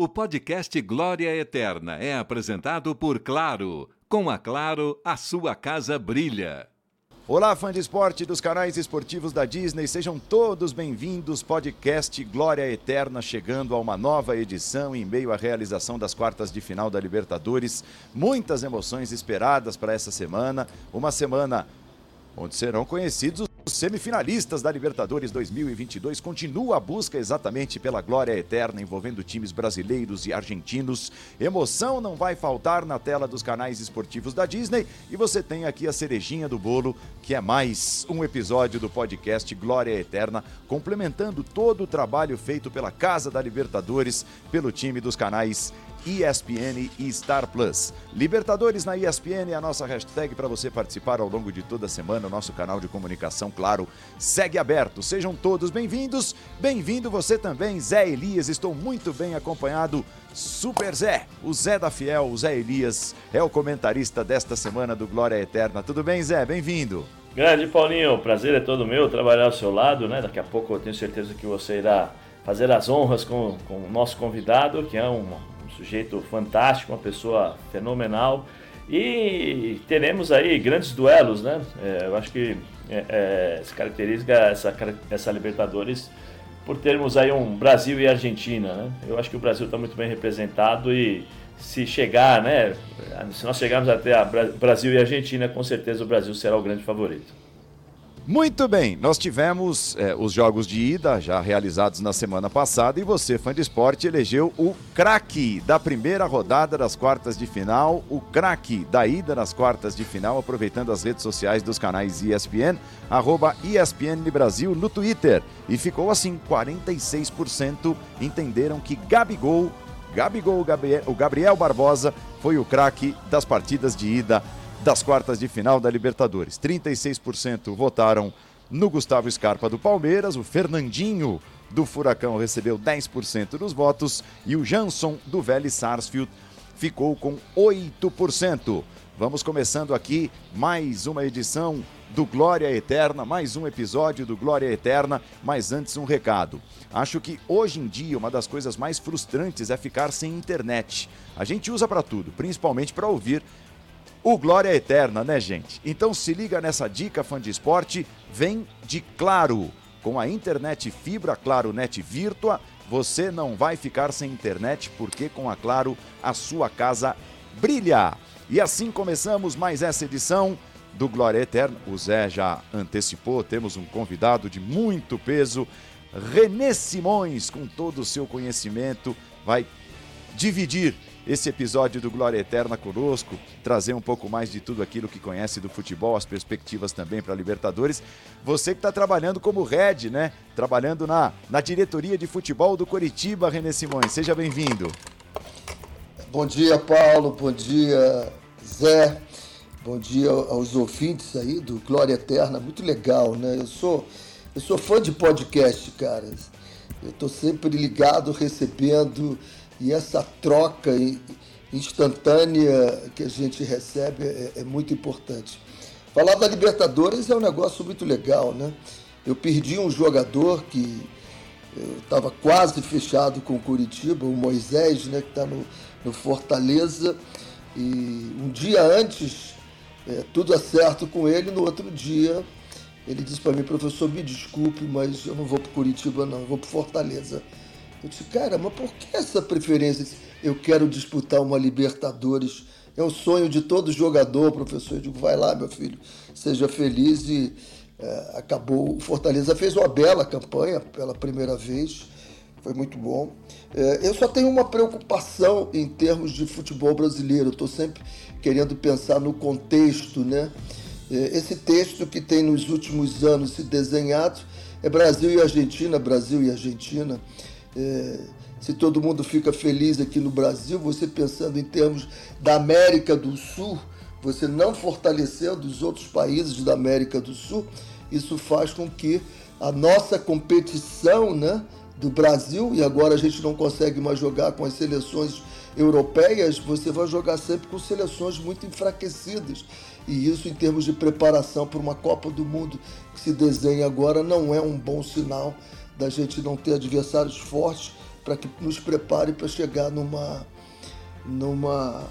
O podcast Glória Eterna é apresentado por Claro. Com a Claro, a sua casa brilha. Olá, fã de esporte dos canais esportivos da Disney, sejam todos bem-vindos. Podcast Glória Eterna chegando a uma nova edição em meio à realização das quartas de final da Libertadores. Muitas emoções esperadas para essa semana, uma semana onde serão conhecidos os semifinalistas da Libertadores 2022 continua a busca exatamente pela glória eterna envolvendo times brasileiros e argentinos. Emoção não vai faltar na tela dos canais esportivos da Disney e você tem aqui a cerejinha do bolo, que é mais um episódio do podcast Glória Eterna, complementando todo o trabalho feito pela Casa da Libertadores, pelo time dos canais ESPN e Star Plus. Libertadores na ESPN é a nossa hashtag para você participar ao longo de toda a semana. O nosso canal de comunicação, claro, segue aberto. Sejam todos bem-vindos. Bem-vindo você também, Zé Elias. Estou muito bem acompanhado. Super Zé, o Zé da Fiel, o Zé Elias, é o comentarista desta semana do Glória Eterna. Tudo bem, Zé? Bem-vindo. Grande Paulinho, prazer é todo meu trabalhar ao seu lado, né? Daqui a pouco eu tenho certeza que você irá fazer as honras com, com o nosso convidado, que é um sujeito fantástico, uma pessoa fenomenal. E teremos aí grandes duelos, né? É, eu acho que é, é, se caracteriza essa, essa Libertadores por termos aí um Brasil e Argentina, né? Eu acho que o Brasil está muito bem representado e se chegar, né? Se nós chegarmos até a Brasil e Argentina, com certeza o Brasil será o grande favorito. Muito bem, nós tivemos é, os jogos de ida já realizados na semana passada e você, fã de esporte, elegeu o craque da primeira rodada das quartas de final, o craque da ida nas quartas de final, aproveitando as redes sociais dos canais ESPN, arroba ESPN Brasil no Twitter. E ficou assim: 46% entenderam que Gabigol, Gabigol, o Gabriel Barbosa, foi o craque das partidas de ida das quartas de final da Libertadores. 36% votaram no Gustavo Scarpa do Palmeiras, o Fernandinho do Furacão recebeu 10% dos votos e o Jansson do Vélez Sarsfield ficou com 8%. Vamos começando aqui mais uma edição do Glória Eterna, mais um episódio do Glória Eterna, mas antes um recado. Acho que hoje em dia uma das coisas mais frustrantes é ficar sem internet. A gente usa para tudo, principalmente para ouvir o Glória Eterna, né, gente? Então se liga nessa dica, fã de esporte, vem de Claro. Com a internet fibra Claro Net Virtua, você não vai ficar sem internet, porque com a Claro a sua casa brilha. E assim começamos mais essa edição do Glória Eterna. O Zé já antecipou, temos um convidado de muito peso, Renê Simões, com todo o seu conhecimento, vai dividir esse episódio do Glória Eterna conosco, trazer um pouco mais de tudo aquilo que conhece do futebol, as perspectivas também para a Libertadores. Você que está trabalhando como Red, né? Trabalhando na, na diretoria de futebol do Coritiba, René Simões. Seja bem-vindo. Bom dia, Paulo. Bom dia, Zé. Bom dia aos ouvintes aí do Glória Eterna. Muito legal, né? Eu sou, eu sou fã de podcast, cara. Eu estou sempre ligado, recebendo e essa troca instantânea que a gente recebe é, é muito importante. Falar da Libertadores é um negócio muito legal, né? Eu perdi um jogador que estava quase fechado com o Curitiba, o Moisés, né, que está no, no, Fortaleza. E um dia antes, é, tudo é certo com ele, no outro dia ele disse para mim, professor, me desculpe, mas eu não vou para Curitiba não, eu vou para Fortaleza. Eu disse, cara, mas por que essa preferência? Eu quero disputar uma Libertadores. É o sonho de todo jogador, professor. Eu digo, vai lá, meu filho, seja feliz. E é, acabou. O Fortaleza fez uma bela campanha pela primeira vez. Foi muito bom. É, eu só tenho uma preocupação em termos de futebol brasileiro. Estou sempre querendo pensar no contexto, né? É, esse texto que tem nos últimos anos se desenhado é Brasil e Argentina, Brasil e Argentina. É, se todo mundo fica feliz aqui no Brasil, você pensando em termos da América do Sul, você não fortalecendo os outros países da América do Sul, isso faz com que a nossa competição né, do Brasil, e agora a gente não consegue mais jogar com as seleções europeias, você vai jogar sempre com seleções muito enfraquecidas. E isso, em termos de preparação para uma Copa do Mundo que se desenha agora, não é um bom sinal da gente não ter adversários fortes para que nos prepare para chegar numa, numa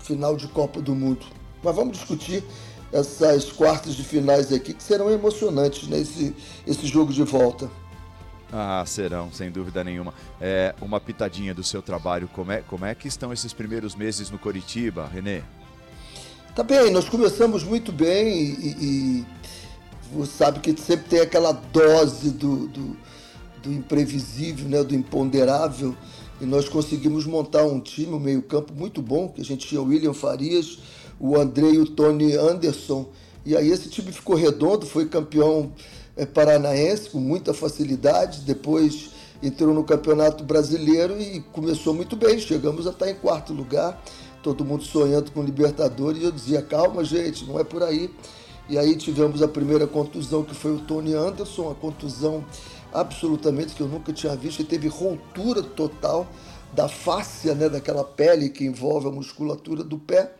final de Copa do Mundo. Mas vamos discutir essas quartas de finais aqui que serão emocionantes, né? Esse, jogo de volta. Ah, serão, sem dúvida nenhuma. É, uma pitadinha do seu trabalho, como é, como é que estão esses primeiros meses no Coritiba, Renê? Tá bem, nós começamos muito bem e, e, você sabe que sempre tem aquela dose do, do, do, imprevisível, né, do imponderável, e nós conseguimos montar um time, um meio-campo muito bom, que a gente tinha o William Farias, o André e o Tony Anderson, e aí esse time ficou redondo, foi campeão é, paranaense com muita facilidade, depois entrou no Campeonato Brasileiro e começou muito bem, chegamos a estar em quarto lugar, todo mundo sonhando com Libertadores, eu dizia, calma gente, não é por aí. E aí tivemos a primeira contusão, que foi o Tony Anderson, a contusão absolutamente que eu nunca tinha visto, ele teve ruptura total da fáscia, né, daquela pele que envolve a musculatura do pé.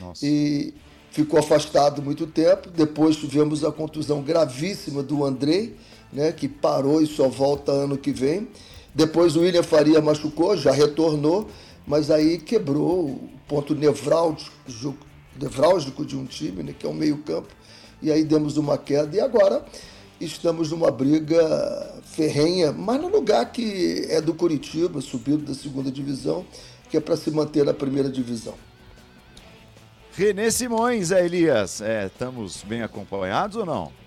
Nossa. E ficou afastado muito tempo. Depois tivemos a contusão gravíssima do Andrei, né, que parou e só volta ano que vem. Depois o William Faria machucou, já retornou, mas aí quebrou o ponto nevrálgico, nevrálgico de um time, né, que é o meio-campo. E aí demos uma queda. E agora estamos numa briga ferrenha, mas no lugar que é do Curitiba, subido da segunda divisão, que é para se manter na primeira divisão. Renê Simões, é, Elias, é, estamos bem acompanhados ou não?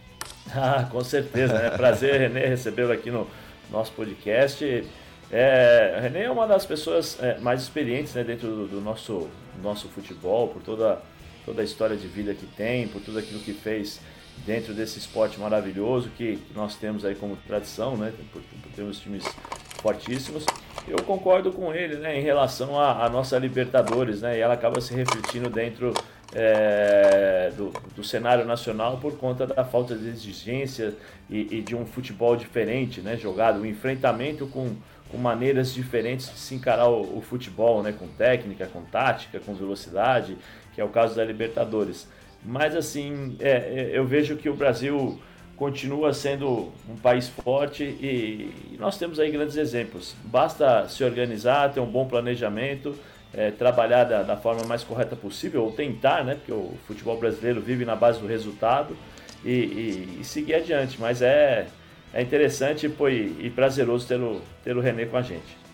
Ah, com certeza, é prazer, Renê, recebê-lo aqui no nosso podcast. É, Renê é uma das pessoas é, mais experientes né, dentro do, do, nosso, nosso futebol, por toda, toda a história de vida que tem, por tudo aquilo que fez dentro desse esporte maravilhoso que nós temos aí como tradição, né, termos times fortíssimos. Eu concordo com ele né, em relação à nossa Libertadores, né, e ela acaba se refletindo dentro é, do, do, cenário nacional por conta da falta de exigência e, e de um futebol diferente, né, jogado, um enfrentamento com, com, maneiras diferentes de se encarar o, o, futebol, né, com técnica, com tática, com velocidade, que é o caso da Libertadores. Mas assim, é, é eu vejo que o Brasil continua sendo um país forte e, e, nós temos aí grandes exemplos. Basta se organizar, ter um bom planejamento, é, trabalhar da, da, forma mais correta possível, ou tentar, né? Porque o futebol brasileiro vive na base do resultado e, e, e seguir adiante. Mas é, é interessante pô, e, prazeroso ter o, ter o René com a gente.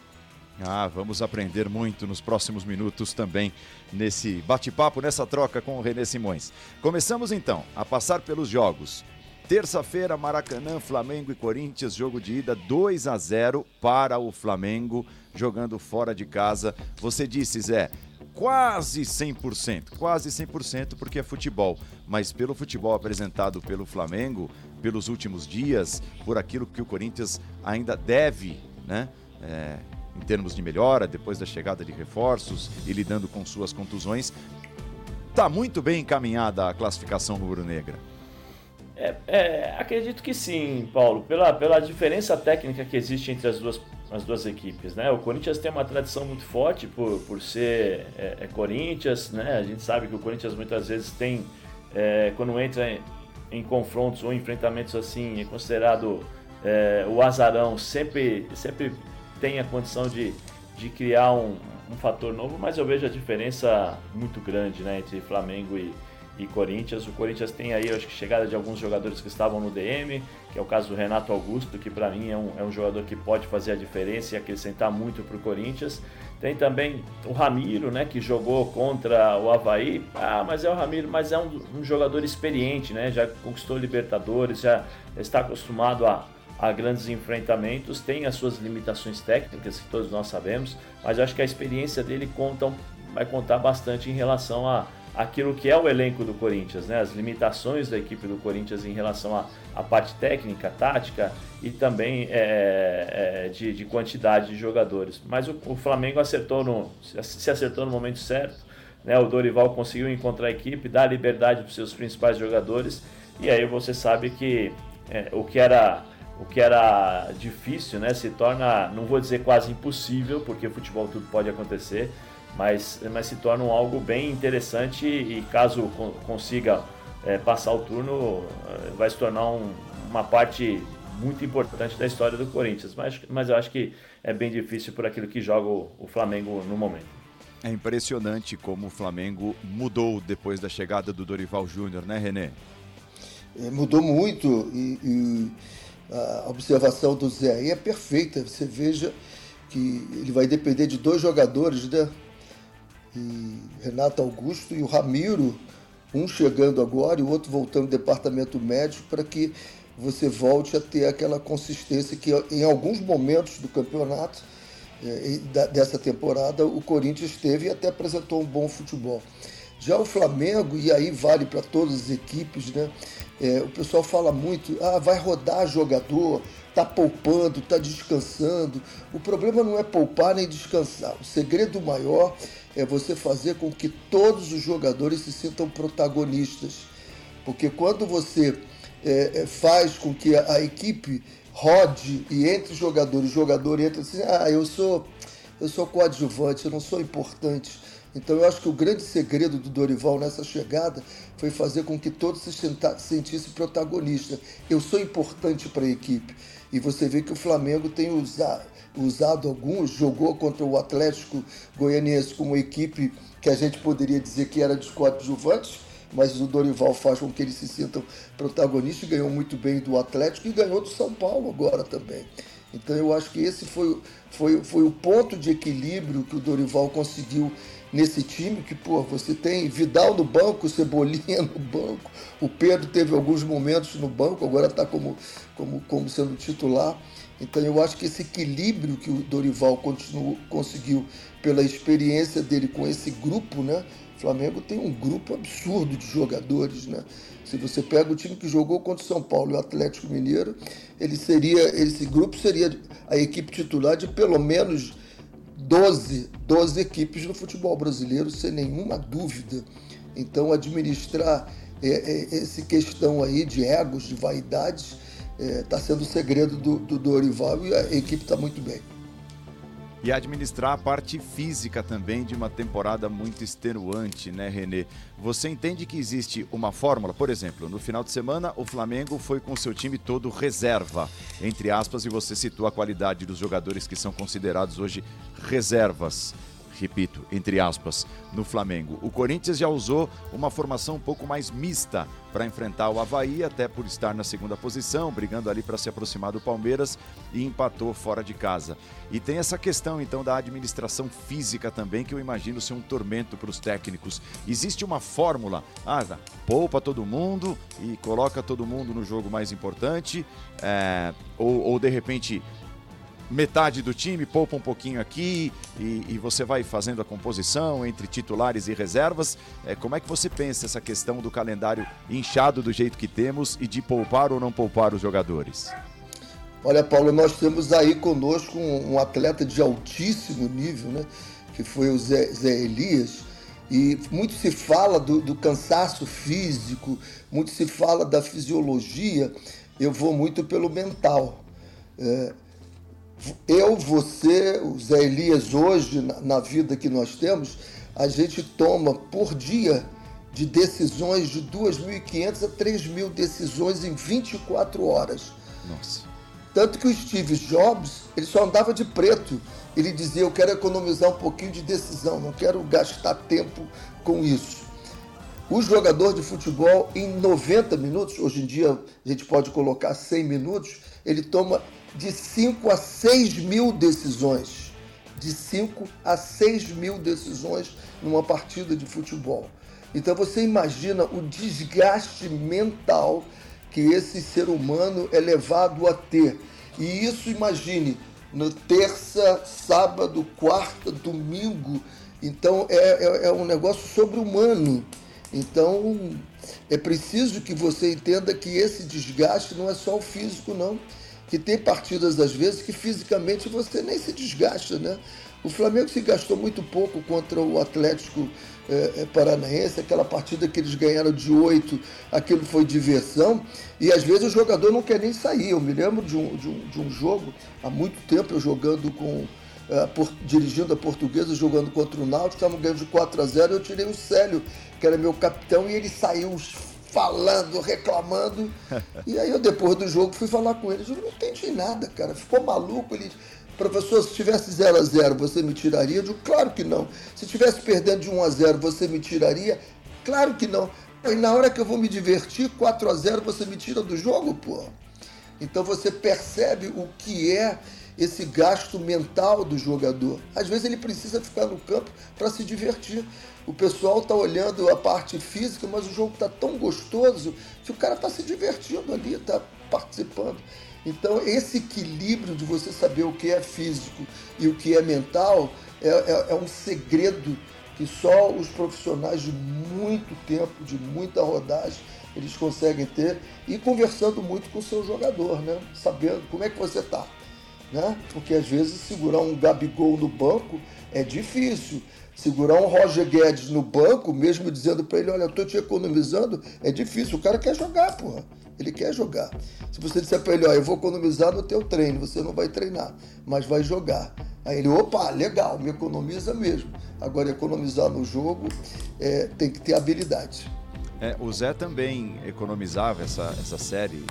Ah, vamos aprender muito nos próximos minutos também nesse bate-papo, nessa troca com o René Simões. Começamos então a passar pelos jogos. Terça-feira, Maracanã, Flamengo e Corinthians, jogo de ida 2 a 0 para o Flamengo, jogando fora de casa. Você disse, Zé, quase 100%, quase 100% porque é futebol, mas pelo futebol apresentado pelo Flamengo, pelos últimos dias, por aquilo que o Corinthians ainda deve, né? É, em termos de melhora, depois da chegada de reforços e lidando com suas contusões, está muito bem encaminhada a classificação rubro-negra. É, é, acredito que sim, Paulo, pela, pela diferença técnica que existe entre as duas, as duas equipes. Né? O Corinthians tem uma tradição muito forte por, por ser é, é Corinthians, né? a gente sabe que o Corinthians muitas vezes tem, é, quando entra em, em, confrontos ou enfrentamentos assim, é considerado é, o azarão, sempre, sempre tem a condição de, de criar um, um fator novo, mas eu vejo a diferença muito grande né, entre Flamengo e e Corinthians. O Corinthians tem aí, acho que, chegada de alguns jogadores que estavam no DM, que é o caso do Renato Augusto, que para mim é um, é um jogador que pode fazer a diferença e acrescentar muito para o Corinthians. Tem também o Ramiro, né, que jogou contra o Havaí. Ah, mas é o Ramiro, mas é um, um jogador experiente, né? Já conquistou Libertadores, já está acostumado a, a grandes enfrentamentos, tem as suas limitações técnicas, que todos nós sabemos, mas eu acho que a experiência dele conta, vai contar bastante em relação a aquilo que é o elenco do Corinthians, né? as limitações da equipe do Corinthians em relação à, parte técnica, tática e também é, é, de, de, quantidade de jogadores. Mas o, o, Flamengo acertou no, se acertou no momento certo, né? o Dorival conseguiu encontrar a equipe, dar liberdade para os seus principais jogadores e aí você sabe que é, o que era o que era difícil, né, se torna, não vou dizer quase impossível, porque futebol tudo pode acontecer, mas, mas se torna um algo bem interessante e caso consiga é, passar o turno, é, vai se tornar um, uma parte muito importante da história do Corinthians. Mas, mas eu acho que é bem difícil por aquilo que joga o, o Flamengo no momento. É impressionante como o Flamengo mudou depois da chegada do Dorival Júnior, né, Renê? É, mudou muito e, e, a observação do Zé aí é perfeita. Você veja que ele vai depender de dois jogadores, né? E Renato Augusto e o Ramiro, um chegando agora e o outro voltando do departamento médico para que você volte a ter aquela consistência que em alguns momentos do campeonato é, dessa temporada o Corinthians teve e até apresentou um bom futebol. Já o Flamengo, e aí vale para todas as equipes, né? É, o pessoal fala muito, ah, vai rodar jogador, tá poupando, tá descansando. O problema não é poupar nem descansar. O segredo maior é você fazer com que todos os jogadores se sintam protagonistas. Porque quando você é, é faz com que a, a equipe rode e entre jogadores, o jogador entra assim, ah, eu sou, eu sou coadjuvante, eu não sou importante. Então eu acho que o grande segredo do Dorival nessa chegada foi fazer com que todos se sentissem protagonistas. Eu sou importante para a equipe. E você vê que o Flamengo tem usado, usado alguns, jogou contra o Atlético Goianiense como equipe que a gente poderia dizer que era de coadjuvantes, mas o Dorival faz com que eles se sintam protagonistas, ganhou muito bem do Atlético e ganhou do São Paulo agora também. Então eu acho que esse foi, foi, foi o ponto de equilíbrio que o Dorival conseguiu nesse time, que pô, você tem Vidal no banco, Cebolinha no banco, o Pedro teve alguns momentos no banco, agora está como, como, como sendo titular. Então eu acho que esse equilíbrio que o Dorival continuou, conseguiu pela experiência dele com esse grupo, né? Flamengo tem um grupo absurdo de jogadores, né? Se você pega o time que jogou contra o São Paulo e o Atlético Mineiro, ele seria, esse grupo seria a equipe titular de pelo menos 12, 12 equipes no futebol brasileiro, sem nenhuma dúvida. Então, administrar é, é, essa questão aí de egos, de vaidades, está é, sendo o segredo do, do Dorival e a equipe está muito bem e administrar a parte física também de uma temporada muito extenuante, né, Renê? Você entende que existe uma fórmula? Por exemplo, no final de semana o Flamengo foi com seu time todo reserva, entre aspas, e você citou a qualidade dos jogadores que são considerados hoje reservas repito, entre aspas, no Flamengo. O Corinthians já usou uma formação um pouco mais mista para enfrentar o Havaí, até por estar na segunda posição, brigando ali para se aproximar do Palmeiras e empatou fora de casa. E tem essa questão então da administração física também, que eu imagino ser um tormento para os técnicos. Existe uma fórmula, ah, poupa todo mundo e coloca todo mundo no jogo mais importante, é, ou, ou de repente metade do time, poupa um pouquinho aqui e, e, você vai fazendo a composição entre titulares e reservas. É, como é que você pensa essa questão do calendário inchado do jeito que temos e de poupar ou não poupar os jogadores? Olha, Paulo, nós temos aí conosco um, um atleta de altíssimo nível, né? Que foi o Zé, Zé Elias. E muito se fala do, do cansaço físico, muito se fala da fisiologia. Eu vou muito pelo mental. É, eu, você, o Zé Elias, hoje, na, vida que nós temos, a gente toma por dia de decisões de 2.500 a 3.000 decisões em 24 horas. Nossa. Tanto que o Steve Jobs, ele só andava de preto. Ele dizia, eu quero economizar um pouquinho de decisão, não quero gastar tempo com isso. O jogador de futebol, em 90 minutos, hoje em dia a gente pode colocar 100 minutos, ele toma de 5 a 6 mil decisões. De 5 a 6 mil decisões numa partida de futebol. Então você imagina o desgaste mental que esse ser humano é levado a ter. E isso, imagine, no terça, sábado, quarta, domingo. Então é, é, é um negócio sobre-humano. Então é preciso que você entenda que esse desgaste não é só o físico, não que tem partidas às vezes que fisicamente você nem se desgasta, né? O Flamengo se gastou muito pouco contra o Atlético é, Paranaense, aquela partida que eles ganharam de oito, aquilo foi diversão, e às vezes o jogador não quer nem sair. Eu me lembro de um, de um, de um jogo, há muito tempo, eu jogando com. É, por, dirigindo a portuguesa, jogando contra o Náutico, estavam ganhando de 4 a 0 eu tirei o Célio, que era meu capitão, e ele saiu falando, reclamando. E aí eu, depois do jogo, fui falar com ele. Eu não entendi nada, cara. Ficou maluco. Ele, professor, se tivesse 0 a 0 você me tiraria? Eu digo, claro que não. Se tivesse perdendo de 1 a 0 você me tiraria? Claro que não. E na hora que eu vou me divertir, 4 a 0 você me tira do jogo, pô. Então você percebe o que é esse gasto mental do jogador. Às vezes ele precisa ficar no campo para se divertir. O pessoal está olhando a parte física, mas o jogo está tão gostoso que o cara está se divertindo ali, está participando. Então, esse equilíbrio de você saber o que é físico e o que é mental é, é, é um segredo que só os profissionais de muito tempo, de muita rodagem, eles conseguem ter e conversando muito com o seu jogador, né? Sabendo como é que você está né? Porque às vezes segurar um Gabigol no banco é difícil. Segurar um Roger Guedes no banco, mesmo dizendo para ele, olha, eu tô te economizando, é difícil. O cara quer jogar, porra. Ele quer jogar. Se você disser para ele, olha, eu vou economizar no teu treino, você não vai treinar, mas vai jogar. Aí ele, opa, legal, me economiza mesmo. Agora, economizar no jogo é, tem que ter habilidade. É, o Zé também economizava essa, essa série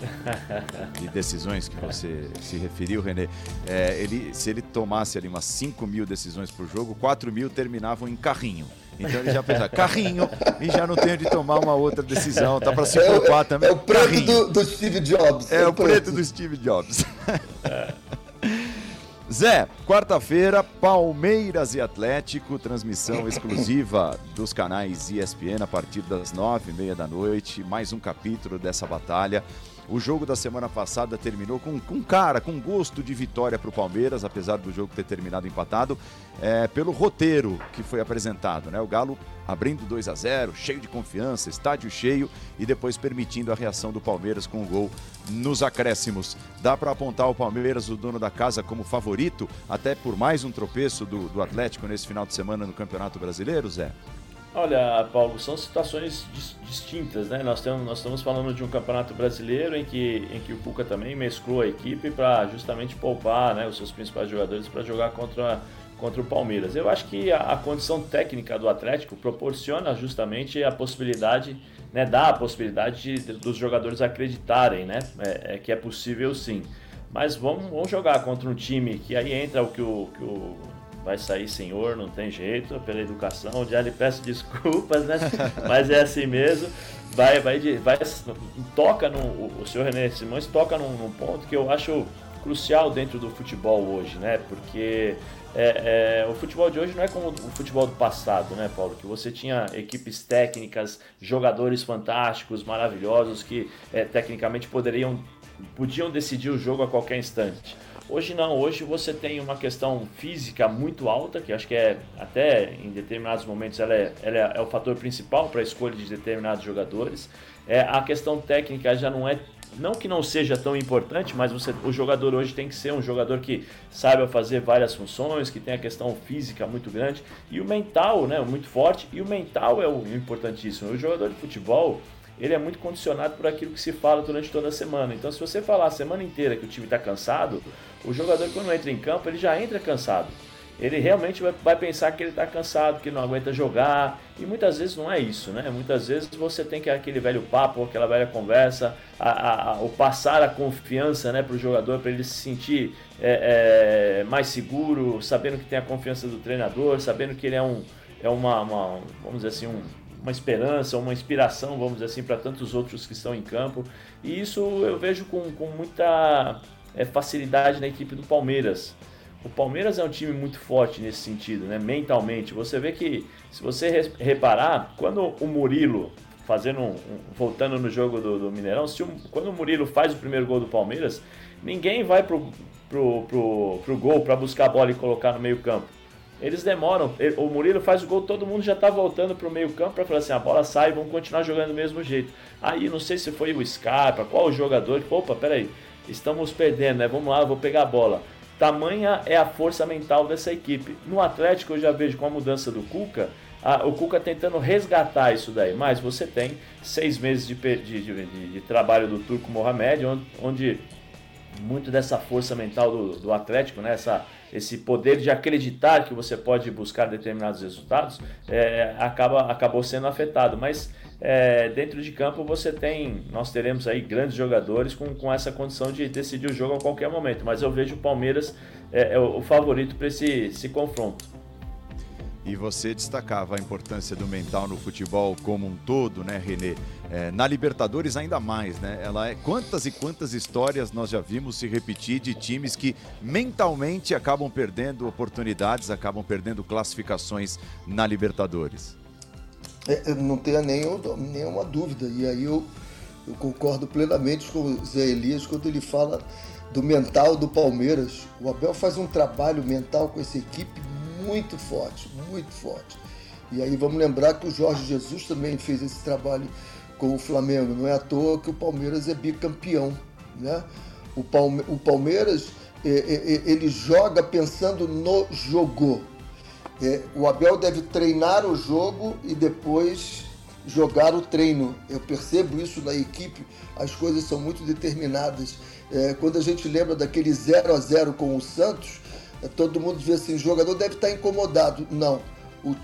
de decisões que você se referiu, Renê. É, ele, se ele tomasse ali umas 5 mil decisões por jogo, 4 mil terminavam em carrinho. Então ele já pensa, carrinho, e já não tenho de tomar uma outra decisão, tá para se preocupar é, também. É o preto do, do, Steve Jobs. É, é o preto. preto do Steve Jobs. Zé, quarta-feira, Palmeiras e Atlético, transmissão exclusiva dos canais ESPN a partir das nove e meia da noite. Mais um capítulo dessa batalha. O jogo da semana passada terminou com, com cara, com gosto de vitória para o Palmeiras, apesar do jogo ter terminado empatado, é, pelo roteiro que foi apresentado. Né? O Galo abrindo 2 a 0 cheio de confiança, estádio cheio e depois permitindo a reação do Palmeiras com o gol nos acréscimos. Dá para apontar o Palmeiras, o dono da casa, como favorito, até por mais um tropeço do, do Atlético nesse final de semana no Campeonato Brasileiro, Zé? Olha, Paulo, são situações distintas, né? Nós, temos, nós estamos falando de um campeonato brasileiro em que, em que o Puca também mesclou a equipe para justamente poupar né, os seus principais jogadores para jogar contra, contra o Palmeiras. Eu acho que a, a, condição técnica do Atlético proporciona justamente a possibilidade, né, dá a possibilidade de, dos jogadores acreditarem né, é, é, que é possível sim. Mas vamos, vamos jogar contra um time que aí entra o que o, que o vai sair senhor, não tem jeito, pela educação, já lhe peço desculpas, né? Mas é assim mesmo. Vai, vai, vai toca no, o senhor René Simões toca num, num ponto que eu acho crucial dentro do futebol hoje, né? Porque é, é, o futebol de hoje não é como o futebol do passado, né, Paulo? Que você tinha equipes técnicas, jogadores fantásticos, maravilhosos que é, tecnicamente poderiam podiam decidir o jogo a qualquer instante. Hoje não, hoje você tem uma questão física muito alta, que acho que é até em determinados momentos ela é, ela é, é o fator principal para a escolha de determinados jogadores. É, a questão técnica já não é não que não seja tão importante, mas você, o jogador hoje tem que ser um jogador que saiba fazer várias funções, que tem a questão física muito grande e o mental, né, muito forte. E o mental é o importantíssimo. O jogador de futebol ele é muito condicionado por aquilo que se fala durante toda a semana. Então, se você falar a semana inteira que o time está cansado, o jogador, quando entra em campo, ele já entra cansado. Ele realmente vai, pensar que ele está cansado, que não aguenta jogar. E muitas vezes não é isso, né? Muitas vezes você tem que aquele velho papo, aquela velha conversa, a, a, a, o passar a confiança né, para o jogador, para ele se sentir é, é, mais seguro, sabendo que tem a confiança do treinador, sabendo que ele é um. É uma, uma vamos dizer assim, um, uma esperança, uma inspiração, vamos dizer assim, para tantos outros que estão em campo. E isso eu vejo com, com muita é, facilidade na equipe do Palmeiras. O Palmeiras é um time muito forte nesse sentido, né? mentalmente. Você vê que, se você reparar, quando o Murilo, fazendo um, voltando no jogo do, do Mineirão, o, quando o Murilo faz o primeiro gol do Palmeiras, ninguém vai pro, pro, pro, pro gol para buscar a bola e colocar no meio campo eles demoram. O Murilo faz o gol, todo mundo já tá voltando pro meio-campo para falar assim: a bola sai, vamos continuar jogando do mesmo jeito. Aí não sei se foi o Scarpa, qual o jogador, opa, peraí, estamos perdendo, né? Vamos lá, vou pegar a bola. Tamanha é a força mental dessa equipe. No Atlético eu já vejo com a mudança do Cuca, a, o Cuca tentando resgatar isso daí. Mas você tem seis meses de, de, de, de trabalho do Turco Mohamed, onde, onde muito dessa força mental do, do Atlético, né? Essa, esse poder de acreditar que você pode buscar determinados resultados, é, acaba, acabou sendo afetado. Mas é, dentro de campo você tem, nós teremos aí grandes jogadores com, com essa condição de decidir o jogo a qualquer momento. Mas eu vejo o Palmeiras é, é o favorito para esse, esse confronto. E você destacava a importância do mental no futebol como um todo, né, Renê? É, na Libertadores ainda mais, né? Ela é quantas e quantas histórias nós já vimos se repetir de times que mentalmente acabam perdendo oportunidades, acabam perdendo classificações na Libertadores. É, não tenha nenhum, nenhuma dúvida. E aí eu, eu concordo plenamente com o Zé Elias quando ele fala do mental do Palmeiras. O Abel faz um trabalho mental com essa equipe muito forte, muito forte. E aí vamos lembrar que o Jorge Jesus também fez esse trabalho com o Flamengo. Não é à toa que o Palmeiras é bicampeão. Né? O, Palme o Palmeiras é, é, é ele joga pensando no jogo. O Abel deve treinar o jogo e depois jogar o treino. Eu percebo isso na equipe, as coisas são muito determinadas. Quando a gente lembra daquele 0 a 0 com o Santos, todo mundo vê assim, o jogador deve estar incomodado. Não, o,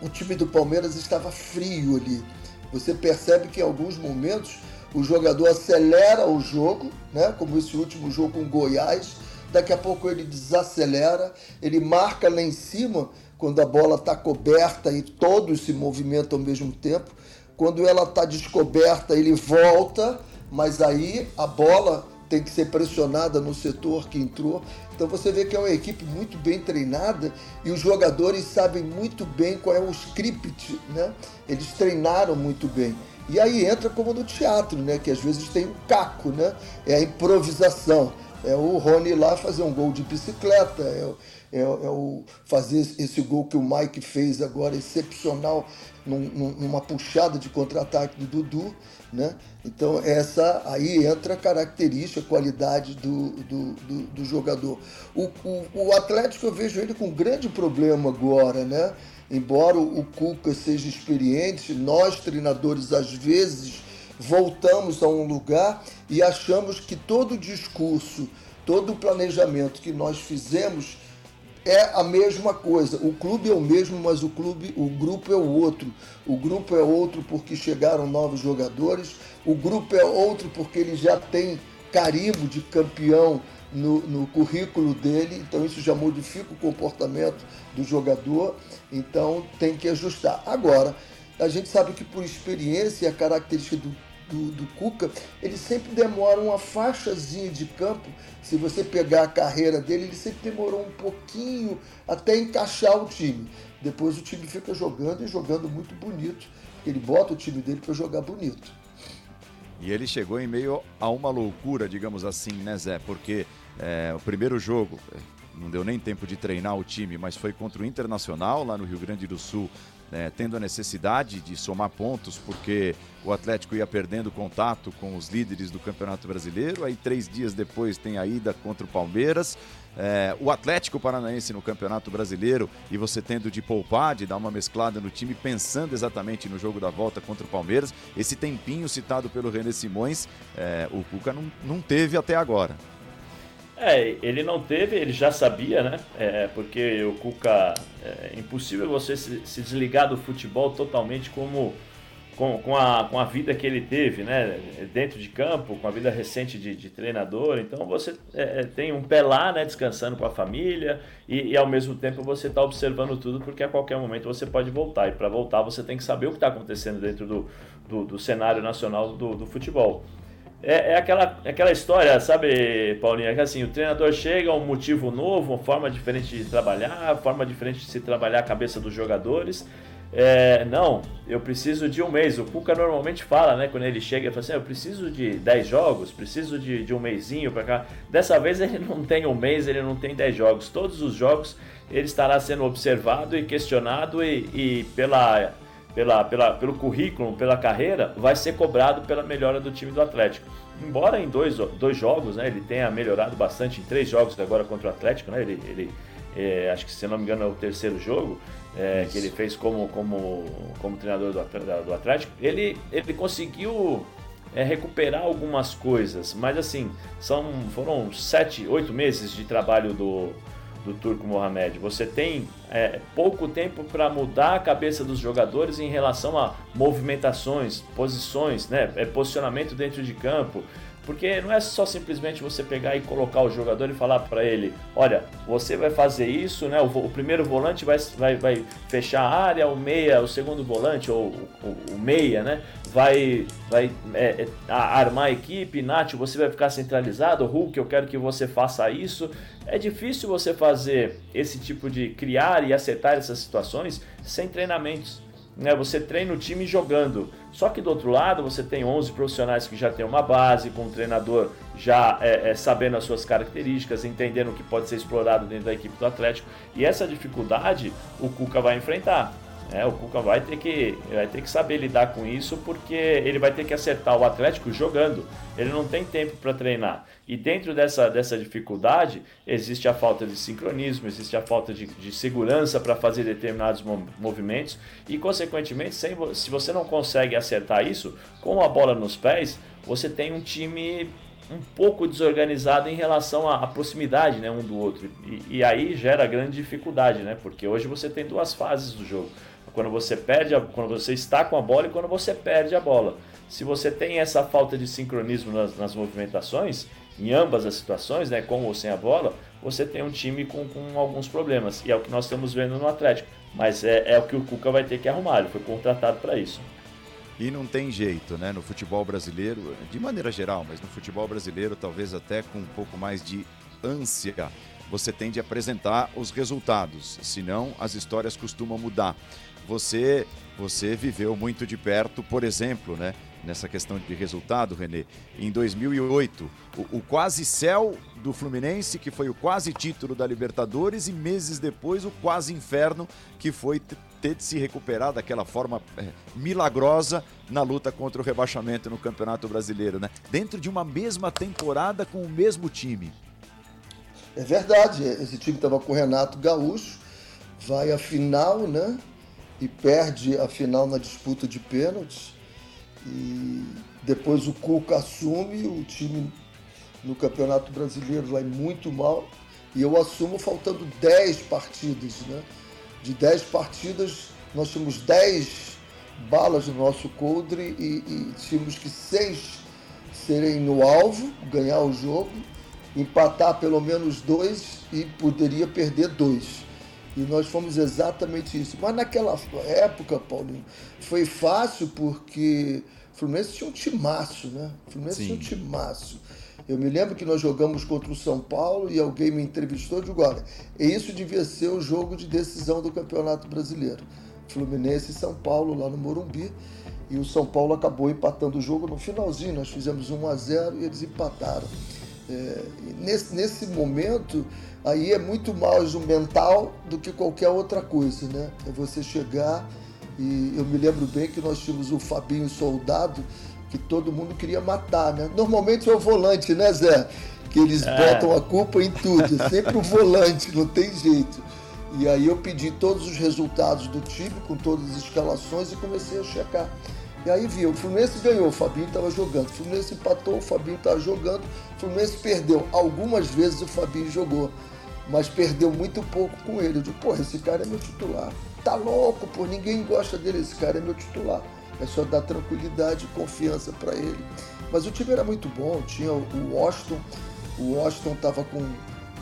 o time do Palmeiras estava frio ali. Você percebe que em alguns momentos o jogador acelera o jogo, né? como esse último jogo com Goiás, daqui a pouco ele desacelera, ele marca lá em cima quando a bola está coberta e todos se movimentam ao mesmo tempo. Quando ela está descoberta, ele volta, mas aí a bola tem que ser pressionada no setor que entrou. Então você vê que é uma equipe muito bem treinada e os jogadores sabem muito bem qual é o script, né? Eles treinaram muito bem. E aí entra como no teatro, né? Que às vezes tem o caco, né? É a improvisação. É o Rony lá fazer um gol de bicicleta, é, é, é o fazer esse gol que o Mike fez agora, excepcional, num, numa puxada de contra-ataque do Dudu. Né? Então, essa aí entra a característica, a qualidade do, do, do, do jogador. O, o, o, Atlético, eu vejo ele com um grande problema agora, né? Embora o Cuca seja experiente, nós, treinadores, às vezes voltamos a um lugar e achamos que todo o discurso, todo o planejamento que nós fizemos é a mesma coisa. O clube é o mesmo, mas o clube, o grupo é o outro. O grupo é outro porque chegaram novos jogadores. O grupo é outro porque ele já tem carimbo de campeão no, no currículo dele. Então isso já modifica o comportamento do jogador. Então tem que ajustar. Agora, a gente sabe que por experiência a característica do do, do Cuca, ele sempre demora uma faixazinha de campo. Se você pegar a carreira dele, ele sempre demorou um pouquinho até encaixar o time. Depois o time fica jogando e jogando muito bonito. Ele bota o time dele para jogar bonito. E ele chegou em meio a uma loucura, digamos assim, né, Zé? Porque é, o primeiro jogo, é, não deu nem tempo de treinar o time, mas foi contra o Internacional, lá no Rio Grande do Sul, né, tendo a necessidade de somar pontos, porque o Atlético ia perdendo contato com os líderes do Campeonato Brasileiro. Aí, três dias depois, tem a ida contra o Palmeiras. É, o Atlético Paranaense no Campeonato Brasileiro e você tendo de poupar, de dar uma mesclada no time, pensando exatamente no jogo da volta contra o Palmeiras. Esse tempinho citado pelo René Simões, é, o Cuca não, não teve até agora. É, ele não teve, ele já sabia, né? É, porque o Cuca. É impossível você se, se desligar do futebol totalmente como. Com, com, a, com a vida que ele teve, né? Dentro de campo, com a vida recente de, de treinador. Então você é, é tem um pé lá, né? Descansando com a família e, e ao mesmo tempo você está observando tudo, porque a qualquer momento você pode voltar. E para voltar você tem que saber o que está acontecendo dentro do, do, do cenário nacional do, do futebol. É, é, aquela, aquela história, sabe, Paulinha? Que assim, o treinador chega, um motivo novo, uma forma diferente de trabalhar, forma diferente de se trabalhar a cabeça dos jogadores. É, não, eu preciso de um mês. O Cuca normalmente fala, né? Quando ele chega, ele fala assim: eu preciso de 10 jogos, preciso de, de um mêsinho para cá. Dessa vez ele não tem um mês, ele não tem 10 jogos. Todos os jogos ele estará sendo observado e questionado e, e pela pela, pela, pelo currículo, pela carreira, vai ser cobrado pela melhora do time do Atlético. Embora em dois, dois jogos, né, ele tenha melhorado bastante, em três jogos agora contra o Atlético, né, ele, ele é, acho que se não me engano é o terceiro jogo é, que ele fez como, como, como treinador do, do Atlético, ele, ele conseguiu é, recuperar algumas coisas. Mas assim, são, foram sete, oito meses de trabalho do, do Turco Mohamed. Você tem é, pouco tempo para mudar a cabeça dos jogadores em relação a movimentações, posições, né, é, posicionamento dentro de campo. Porque não é só simplesmente você pegar e colocar o jogador e falar para ele: olha, você vai fazer isso, né? O, o, primeiro volante vai, vai, vai fechar a área, o meia, o segundo volante, ou o, o meia, né? Vai, vai é, é, armar a equipe, Nath, você vai ficar centralizado, Hulk, eu quero que você faça isso. É difícil você fazer esse tipo de criar e acertar essas situações sem treinamentos né? Você treina o time jogando. Só que do outro lado você tem 11 profissionais que já têm uma base, com o treinador já é, é, sabendo as suas características, entendendo o que pode ser explorado dentro da equipe do Atlético. E essa dificuldade o Cuca vai enfrentar. É, o Cuca vai ter, que, vai ter que saber lidar com isso porque ele vai ter que acertar o Atlético jogando. Ele não tem tempo para treinar. E dentro dessa, dessa dificuldade, existe a falta de sincronismo, existe a falta de, de segurança para fazer determinados movimentos. E, consequentemente, sem, se você não consegue acertar isso, com a bola nos pés, você tem um time um pouco desorganizado em relação à, proximidade né, um do outro. E, e, aí gera grande dificuldade, né? Porque hoje você tem duas fases do jogo. Quando você perde, a, quando você está com a bola e quando você perde a bola. Se você tem essa falta de sincronismo nas, nas movimentações, em ambas as situações, né, com ou sem a bola, você tem um time com, com alguns problemas. E é o que nós estamos vendo no Atlético. Mas é, é o que o Cuca vai ter que arrumar, ele foi contratado para isso. E não tem jeito, né? No futebol brasileiro, de maneira geral, mas no futebol brasileiro, talvez até com um pouco mais de ânsia, você tem de apresentar os resultados, senão as histórias costumam mudar. Você, você viveu muito de perto, por exemplo, né? Nessa questão de resultado, Renê, em 2008, o, o quase céu do Fluminense, que foi o quase título da Libertadores, e meses depois o quase inferno, que foi ter de se recuperar daquela forma é, milagrosa na luta contra o rebaixamento no Campeonato Brasileiro, né? Dentro de uma mesma temporada com o mesmo time. É verdade, esse time estava com o Renato Gaúcho, vai à final, né? E perde a final na disputa de pênaltis. E depois o Cuca assume, o time no Campeonato Brasileiro vai muito mal. E eu assumo faltando 10 partidas. Né? De 10 partidas, nós tínhamos 10 balas no nosso coldre e, e tínhamos que 6 serem no alvo, ganhar o jogo, empatar pelo menos dois e poderia perder dois. E nós fomos exatamente isso. Mas naquela época, Paulinho, foi fácil porque o Fluminense tinha um timaço, né? O Fluminense Sim. tinha um timaço. Eu me lembro que nós jogamos contra o São Paulo e alguém me entrevistou e disse, olha, isso devia ser o jogo de decisão do Campeonato Brasileiro. Fluminense e São Paulo lá no Morumbi. E o São Paulo acabou empatando o jogo no finalzinho. Nós fizemos 1 a 0 e eles empataram. É, nesse, nesse momento, aí é muito mais o mental do que qualquer outra coisa, né? É você chegar e eu me lembro bem que nós tínhamos o Fabinho Soldado, que todo mundo queria matar, né? Normalmente é o volante, né, Zé? Que eles é. botam a culpa em tudo, é sempre o volante, não tem jeito. E aí eu pedi todos os resultados do time, com todas as escalações, e comecei a checar. E aí viu, o Fluminense ganhou, o Fabinho estava jogando. O Fluminense empatou, o Fabinho estava jogando. O Fluminense perdeu. Algumas vezes o Fabinho jogou, mas perdeu muito pouco com ele. Eu digo, porra, esse cara é meu titular. Tá louco, pô, ninguém gosta dele, esse cara é meu titular. É só dar tranquilidade e confiança para ele. Mas o time era muito bom, tinha o Washington. O Washington estava com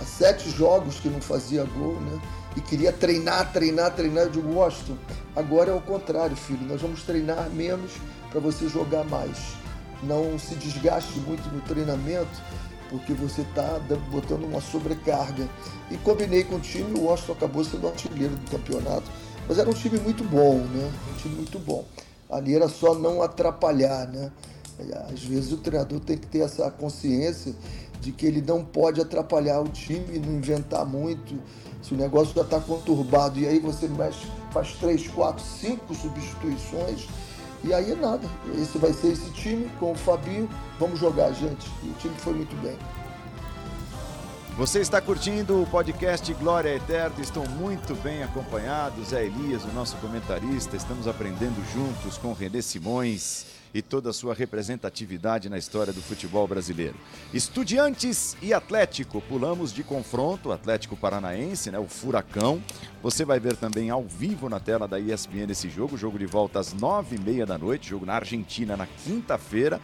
sete jogos que não fazia gol, né? E queria treinar, treinar, treinar. Eu digo, Washington, agora é o contrário, filho. Nós vamos treinar menos para você jogar mais. Não se desgaste muito no treinamento, porque você está botando uma sobrecarga. E combinei com o time, o Washington acabou sendo artilheiro do campeonato. Mas era um time muito bom, né? Um time muito bom. Ali era só não atrapalhar, né? Às vezes o treinador tem que ter essa consciência de que ele não pode atrapalhar o time, não inventar muito, se o negócio já está conturbado e aí você mexe, faz três, quatro, cinco substituições, e aí é nada. Esse vai ser esse time com o Fabinho. Vamos jogar, gente. E o time foi muito bem. Você está curtindo o podcast Glória Eterna, estão muito bem acompanhados. É Elias, o nosso comentarista, estamos aprendendo juntos com René Simões. E toda a sua representatividade na história do futebol brasileiro. Estudiantes e Atlético, pulamos de confronto, Atlético Paranaense, né, o Furacão. Você vai ver também ao vivo na tela da ESPN esse jogo, jogo de volta às nove e meia da noite, jogo na Argentina na quinta-feira.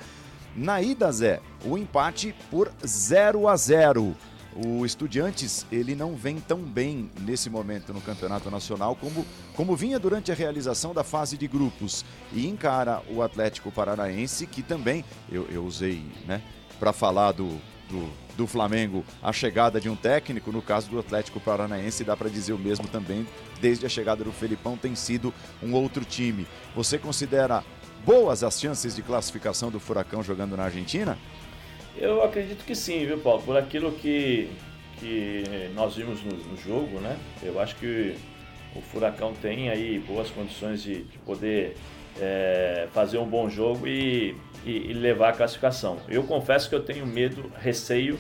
Na ida, Zé, o empate por 0 a 0. O Estudiantes, ele não vem tão bem nesse momento no Campeonato Nacional como, como vinha durante a realização da fase de grupos. E encara o Atlético Paranaense, que também, eu, eu usei, né, para falar do, do, do Flamengo, a chegada de um técnico, no caso do Atlético Paranaense, dá para dizer o mesmo também, desde a chegada do Felipão tem sido um outro time. Você considera boas as chances de classificação do Furacão jogando na Argentina? Eu acredito que sim, viu, Paulo? Por aquilo que, que nós vimos no, no jogo, né? Eu acho que o Furacão tem aí boas condições de, de poder é, fazer um bom jogo e, e, e, levar a classificação. Eu confesso que eu tenho medo, receio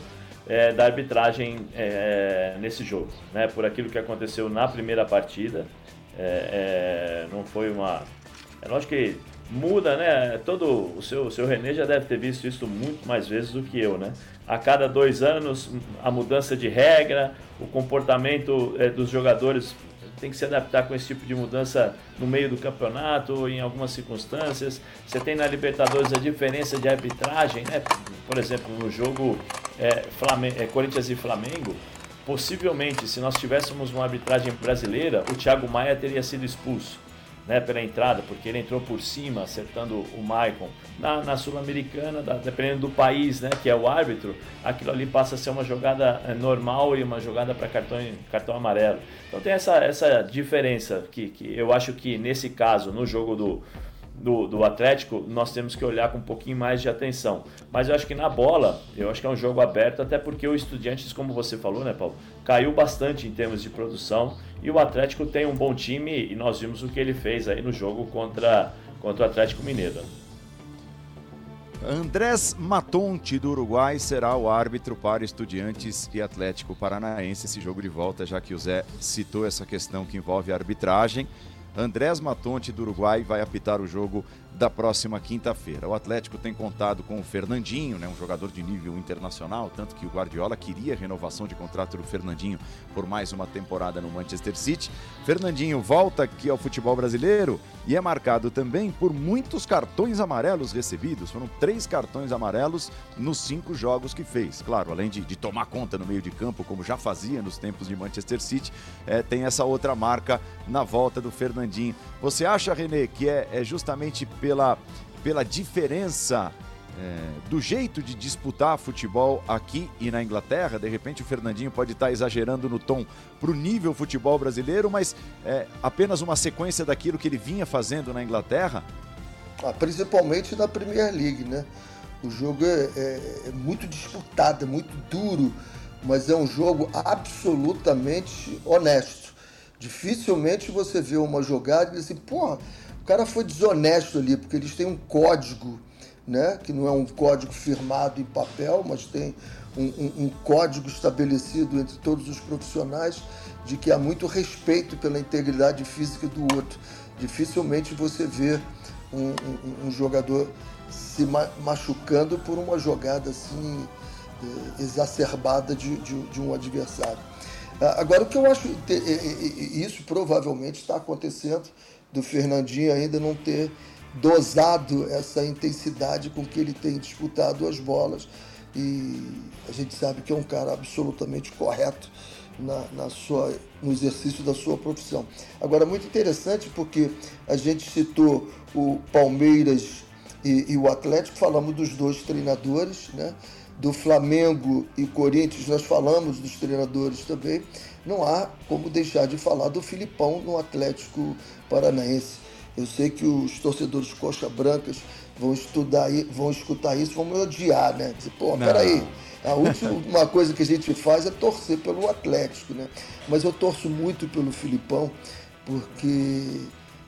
é, da arbitragem é, nesse jogo, né? Por aquilo que aconteceu na primeira partida. É, é, não foi uma. É lógico que muda, né? Todo o seu, seu René já deve ter visto isso muito mais vezes do que eu, né? A cada dois anos, a mudança de regra, o comportamento é, dos jogadores tem que se adaptar com esse tipo de mudança no meio do campeonato, em algumas circunstâncias. Você tem na Libertadores a diferença de arbitragem, né? Por exemplo, no jogo é, é, Corinthians e Flamengo, possivelmente, se nós tivéssemos uma arbitragem brasileira, o Thiago Maia teria sido expulso né, pela entrada, porque ele entrou por cima, acertando o Maicon. Na, na Sul-Americana, dependendo do país né, que é o árbitro, aquilo ali passa a ser uma jogada eh, normal e uma jogada para cartão, cartão amarelo. Então tem essa, essa diferença que, que eu acho que nesse caso, no jogo do, do, do Atlético, nós temos que olhar com um pouquinho mais de atenção. Mas eu acho que na bola, eu acho que é um jogo aberto, até porque o Estudiantes, como você falou, né, Paulo, caiu bastante em termos de produção e o Atlético tem um bom time e nós vimos o que ele fez aí no jogo contra, contra o Atlético Mineiro. Andrés Matonte do Uruguai será o árbitro para Estudiantes e Atlético Paranaense esse jogo de volta, já que o Zé citou essa questão que envolve a arbitragem. Andrés Matonte do Uruguai vai apitar o jogo da próxima quinta-feira. O Atlético tem contado com o Fernandinho, né, um jogador de nível internacional, tanto que o Guardiola queria renovação de contrato do Fernandinho por mais uma temporada no Manchester City. Fernandinho volta aqui ao futebol brasileiro e é marcado também por muitos cartões amarelos recebidos. Foram três cartões amarelos nos cinco jogos que fez. Claro, além de, de tomar conta no meio de campo, como já fazia nos tempos de Manchester City, é, tem essa outra marca na volta do Fernandinho. Você acha, René, que é, é justamente pela, pela diferença é, do jeito de disputar futebol aqui e na Inglaterra. De repente o Fernandinho pode estar exagerando no tom para o nível futebol brasileiro, mas é apenas uma sequência daquilo que ele vinha fazendo na Inglaterra. Ah, principalmente na Premier League, né? O jogo é, é, é muito disputado, é muito duro, mas é um jogo absolutamente honesto. Dificilmente você vê uma jogada e diz assim, porra, cara foi desonesto ali, porque eles têm um código, né? Que não é um código firmado em papel, mas tem um, um, um código estabelecido entre todos os profissionais de que há muito respeito pela integridade física do outro. Dificilmente você vê um, um jogador se ma machucando por uma jogada assim eh, exacerbada de, de, de um adversário. Ah, agora, o que eu acho, isso provavelmente está acontecendo do Fernandinho ainda não ter dosado essa intensidade com que ele tem disputado as bolas. E a gente sabe que é um cara absolutamente correto na, na sua, no exercício da sua profissão. Agora, muito interessante porque a gente citou o Palmeiras e, e o Atlético, falamos dos dois treinadores, né? do Flamengo e Corinthians, nós falamos dos treinadores também, não há como deixar de falar do Filipão no Atlético Paranaense. Eu sei que os torcedores coxa brancas vão estudar, vão escutar isso, vão me odiar, né? Dizer, pô, não. peraí. A última coisa que a gente faz é torcer pelo Atlético, né? Mas eu torço muito pelo Filipão, porque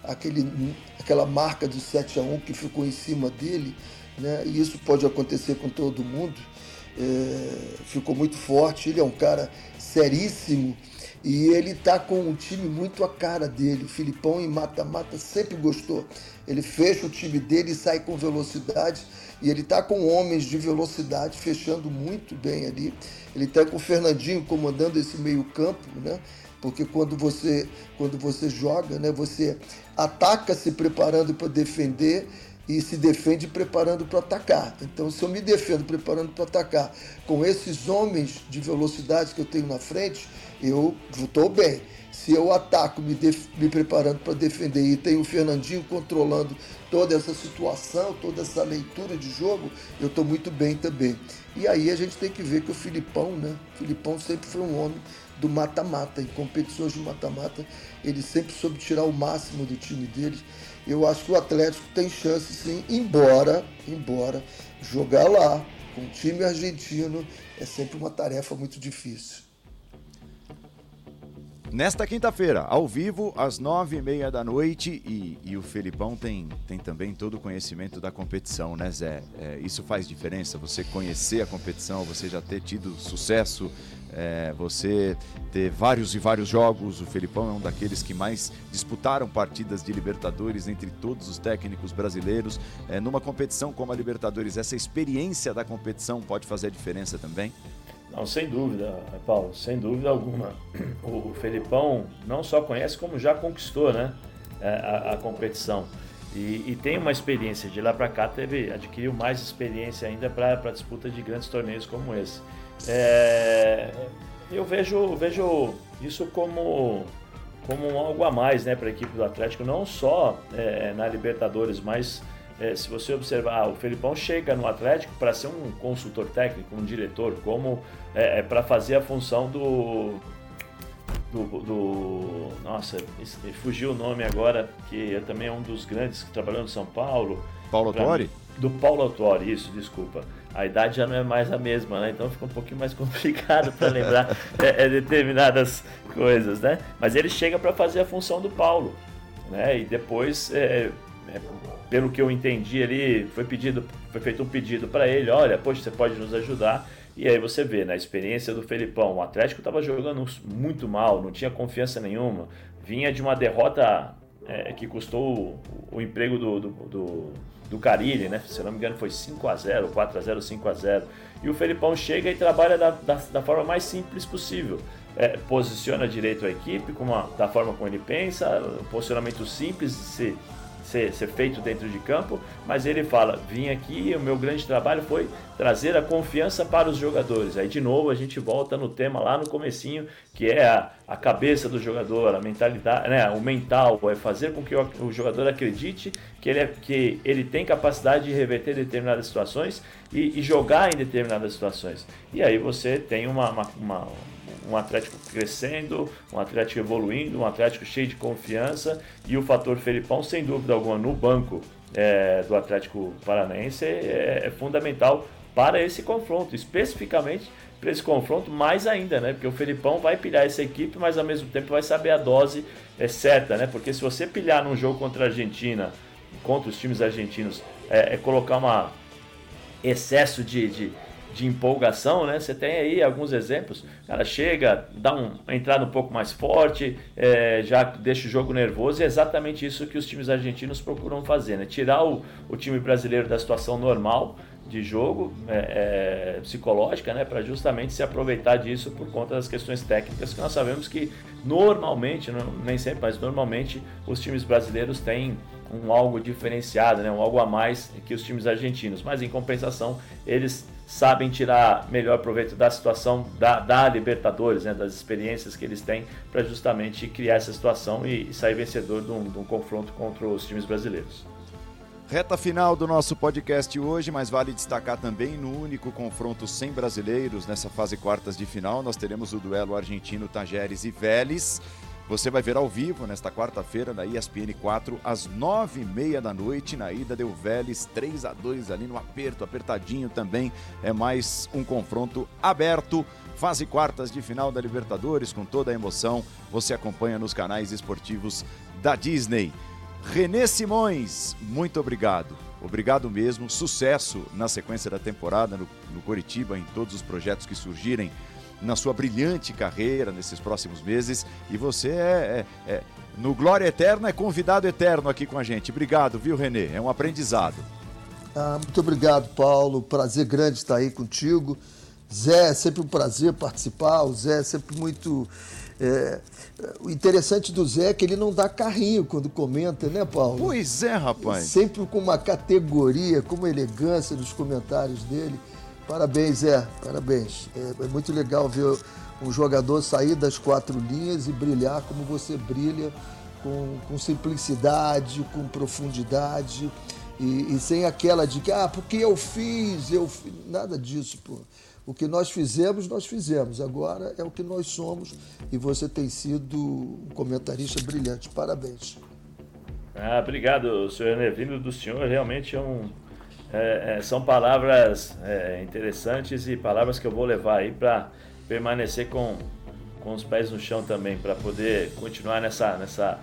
aquele, aquela marca de 7 a 1 que ficou em cima dele, né? E isso pode acontecer com todo mundo. É, ficou muito forte, ele é um cara seríssimo E ele tá com um time muito a cara dele. O Filipão em mata-mata sempre gostou. Ele fecha o time dele e sai com velocidade. E ele tá com homens de velocidade fechando muito bem ali. Ele tá com o Fernandinho comandando esse meio-campo, né? Porque quando você, quando você joga, né, você ataca se preparando para defender e se defende preparando para atacar. Então, se eu me defendo preparando para atacar com esses homens de velocidade que eu tenho na frente, eu estou bem. Se eu ataco me, me preparando para defender e tenho o Fernandinho controlando toda essa situação, toda essa leitura de jogo, eu estou muito bem também. E aí a gente tem que ver que o Filipão, né? O Filipão sempre foi um homem do mata-mata. Em competições de mata-mata, ele sempre soube tirar o máximo do time dele. Eu acho que o Atlético tem chance sim, embora, embora jogar lá com o time argentino é sempre uma tarefa muito difícil. Nesta quinta-feira, ao vivo, às nove e meia da noite, e, e, o Felipão tem, tem também todo o conhecimento da competição, né, Zé? É, isso faz diferença, você conhecer a competição, você já ter tido sucesso, é, você ter vários e vários jogos. O Felipão é um daqueles que mais disputaram partidas de Libertadores entre todos os técnicos brasileiros. É, numa competição como a Libertadores, essa experiência da competição pode fazer diferença também? Não, sem dúvida, Paulo, sem dúvida alguma. O, Felipão não só conhece, como já conquistou né, é, a, a competição. E, e, tem uma experiência de lá para cá, teve, adquiriu mais experiência ainda para a disputa de grandes torneios como esse. É, eu vejo, vejo isso como, como algo a mais né, para a equipe do Atlético, não só é, na Libertadores, mas é, se você observar, o Felipão chega no Atlético para ser um consultor técnico, um diretor, como é, é para fazer a função do, do, do, Nossa, fugiu o nome agora, que é também um dos grandes que trabalhou no São Paulo. Paulo Autori? Do Paulo Autori, isso, desculpa. A idade já não é mais a mesma, né? Então fica um pouquinho mais complicado para lembrar é, é, determinadas coisas, né? Mas ele chega para fazer a função do Paulo, né? E depois é, é pelo que eu entendi ali, foi pedido, foi feito um pedido para ele, olha, poxa, você pode nos ajudar. E aí você vê, na experiência do Felipão, o Atlético estava jogando muito mal, não tinha confiança nenhuma, vinha de uma derrota é, que custou o, o emprego do, do, do, do Carilli, né? Se não me engano foi 5 a 0 4 a 0 5 a 0 E o Felipão chega e trabalha da, da, da forma mais simples possível. É, posiciona direito a equipe, uma, da forma como ele pensa, posicionamento simples, se ser, ser feito dentro de campo, mas ele fala: vim aqui, o meu grande trabalho foi trazer a confiança para os jogadores. Aí de novo a gente volta no tema lá no comecinho, que é a, a cabeça do jogador, a mentalidade, né, o mental, é fazer com que o, o jogador acredite que ele, é, que ele tem capacidade de reverter determinadas situações e, e jogar em determinadas situações. E aí você tem uma, uma, uma um Atlético crescendo, um Atlético evoluindo, um Atlético cheio de confiança e o fator Felipão, sem dúvida alguma, no banco é, do Atlético Paranaense é, é, fundamental para esse confronto, especificamente para esse confronto mais ainda, né? Porque o Felipão vai pilhar essa equipe, mas ao mesmo tempo vai saber a dose é, certa, né? Porque se você pilhar num jogo contra a Argentina, contra os times argentinos, é, é colocar uma excesso de, de de empolgação, né? Você tem aí alguns exemplos. O cara chega, dá um, uma entrada um pouco mais forte, é, já deixa o jogo nervoso. E é exatamente isso que os times argentinos procuram fazer, né? Tirar o, o time brasileiro da situação normal de jogo é, é, psicológica, né, para justamente se aproveitar disso por conta das questões técnicas que nós sabemos que normalmente, não, nem sempre, mas normalmente os times brasileiros têm um algo diferenciado, né, um algo a mais que os times argentinos. Mas em compensação, eles sabem tirar melhor proveito da situação da, da Libertadores, né, das experiências que eles têm para justamente criar essa situação e, e sair vencedor de um, de um confronto contra os times brasileiros. Reta final do nosso podcast hoje, mas vale destacar também no único confronto sem brasileiros nessa fase quartas de final, nós teremos o duelo argentino Tajeres e Vélez. Você vai ver ao vivo nesta quarta-feira na ESPN 4 às nove e meia da noite. Na ida deu Vélez 3 a 2 ali no aperto, apertadinho também. É mais um confronto aberto. Fase quartas de final da Libertadores com toda a emoção. Você acompanha nos canais esportivos da Disney. Renê Simões, muito obrigado. Obrigado mesmo. Sucesso na sequência da temporada no, no Coritiba, em todos os projetos que surgirem na sua brilhante carreira nesses próximos meses. E você é, é, é, no Glória Eterna é convidado eterno aqui com a gente. Obrigado, viu, Renê? É um aprendizado. Ah, muito obrigado, Paulo. Prazer grande estar aí contigo. Zé, é sempre um prazer participar. O Zé é sempre muito. É, o interessante do Zé é que ele não dá carrinho quando comenta, né, Paulo? Pois é, rapaz. Sempre com uma categoria, com uma elegância nos comentários dele. Parabéns, Zé, parabéns. É, é, muito legal ver um jogador sair das quatro linhas e brilhar como você brilha, com, com simplicidade, com profundidade e, e, sem aquela de que, ah, porque eu fiz, eu fiz. Nada disso, pô. O que nós fizemos, nós fizemos. Agora é o que nós somos e você tem sido um comentarista brilhante. Parabéns. Ah, obrigado, senhor René. Vindo do senhor, realmente é um, é, é, são palavras é, interessantes e palavras que eu vou levar aí para permanecer com, com os pés no chão também, para poder continuar nessa, nessa,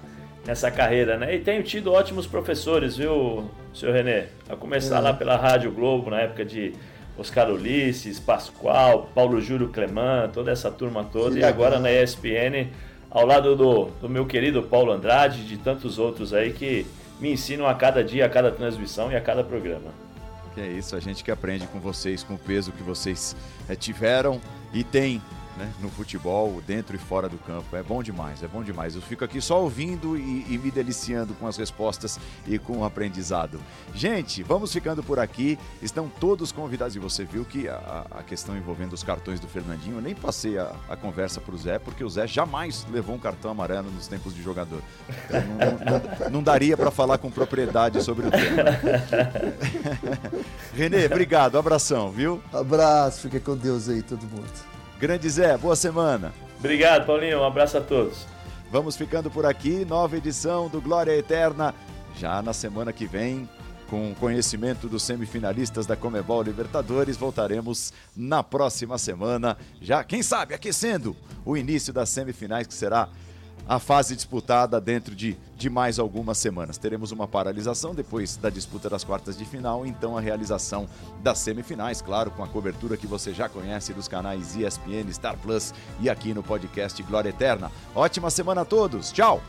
nessa carreira, né? E tenho tido ótimos professores, viu, senhor Renê? A começar lá pela Rádio Globo, na época de Oscar Ulisses, Pascoal, Paulo Júlio Clemã, toda essa turma toda, e agora na ESPN, ao lado do, do meu querido Paulo Andrade, de tantos outros aí que me ensinam a cada dia, a cada transmissão e a cada programa. Que é isso, a gente que aprende com vocês, com o peso que vocês é, tiveram e têm né, no futebol, dentro e fora do campo. É bom demais, é bom demais. Eu fico aqui só ouvindo e, e me deliciando com as respostas e com o aprendizado. Gente, vamos ficando por aqui. Estão todos convidados. E você viu que a, a questão envolvendo os cartões do Fernandinho, eu nem passei a, a conversa para o Zé, porque o Zé jamais levou um cartão amarelo nos tempos de jogador. Então, não, não, não daria para falar com propriedade sobre o tema. Renê, obrigado. Abração, viu? Abraço, fica com Deus aí, todo mundo. Grande Zé, boa semana. Obrigado, Paulinho. Um abraço a todos. Vamos ficando por aqui. Nova edição do Glória Eterna. Já na semana que vem, com conhecimento dos semifinalistas da Comebol Libertadores, voltaremos na próxima semana. Já, quem sabe, aquecendo o início das semifinais, que será a fase disputada dentro de, de mais algumas semanas. Teremos uma paralisação depois da disputa das quartas de final, então a realização das semifinais, claro, com a cobertura que você já conhece dos canais ESPN, Star Plus e aqui no podcast Glória Eterna. Ótima semana a todos, tchau!